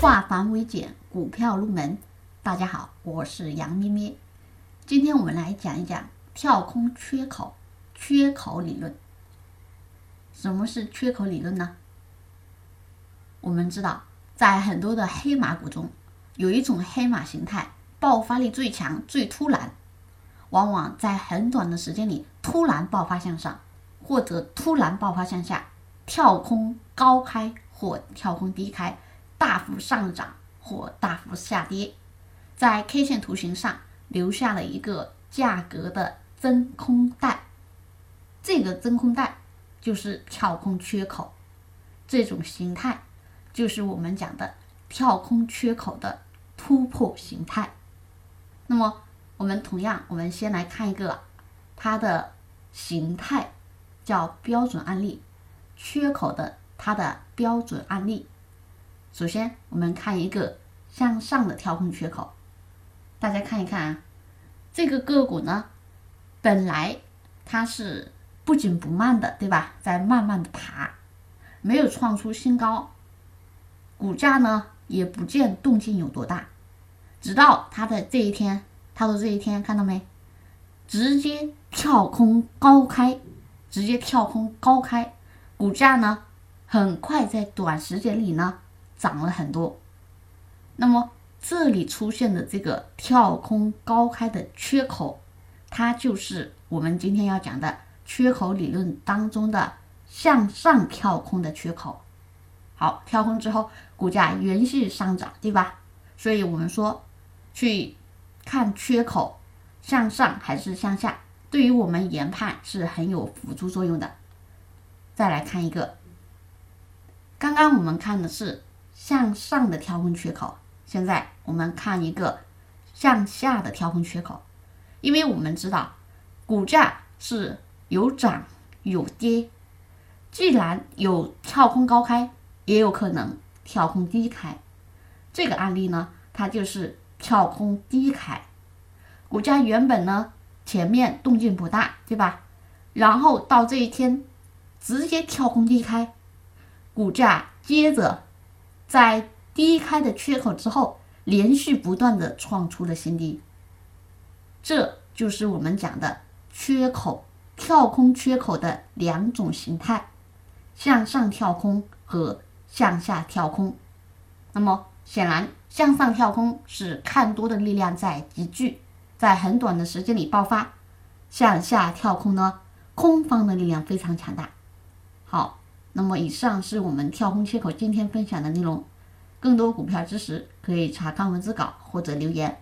化繁为简，股票入门。大家好，我是杨咩咩。今天我们来讲一讲跳空缺口、缺口理论。什么是缺口理论呢？我们知道，在很多的黑马股中，有一种黑马形态爆发力最强、最突然，往往在很短的时间里突然爆发向上，或者突然爆发向下，跳空高开或跳空低开，大幅上涨或大幅下跌，在 K 线图形上留下了一个价格的真空带，这个真空带就是跳空缺口，这种形态。就是我们讲的跳空缺口的突破形态。那么，我们同样，我们先来看一个它的形态，叫标准案例，缺口的它的标准案例。首先，我们看一个向上的跳空缺口，大家看一看啊，这个个股呢，本来它是不紧不慢的，对吧？在慢慢的爬，没有创出新高。股价呢也不见动静有多大，直到它的这一天，它的这一天看到没？直接跳空高开，直接跳空高开，股价呢很快在短时间里呢涨了很多。那么这里出现的这个跳空高开的缺口，它就是我们今天要讲的缺口理论当中的向上跳空的缺口。好，跳空之后，股价延续上涨，对吧？所以我们说，去看缺口向上还是向下，对于我们研判是很有辅助作用的。再来看一个，刚刚我们看的是向上的跳空缺口，现在我们看一个向下的跳空缺口，因为我们知道股价是有涨有跌，既然有跳空高开。也有可能跳空低开，这个案例呢，它就是跳空低开，股价原本呢前面动静不大，对吧？然后到这一天直接跳空低开，股价接着在低开的缺口之后，连续不断的创出了新低，这就是我们讲的缺口跳空缺口的两种形态，向上跳空和。向下跳空，那么显然向上跳空是看多的力量在集聚，在很短的时间里爆发；向下跳空呢，空方的力量非常强大。好，那么以上是我们跳空缺口今天分享的内容，更多股票知识可以查看文字稿或者留言。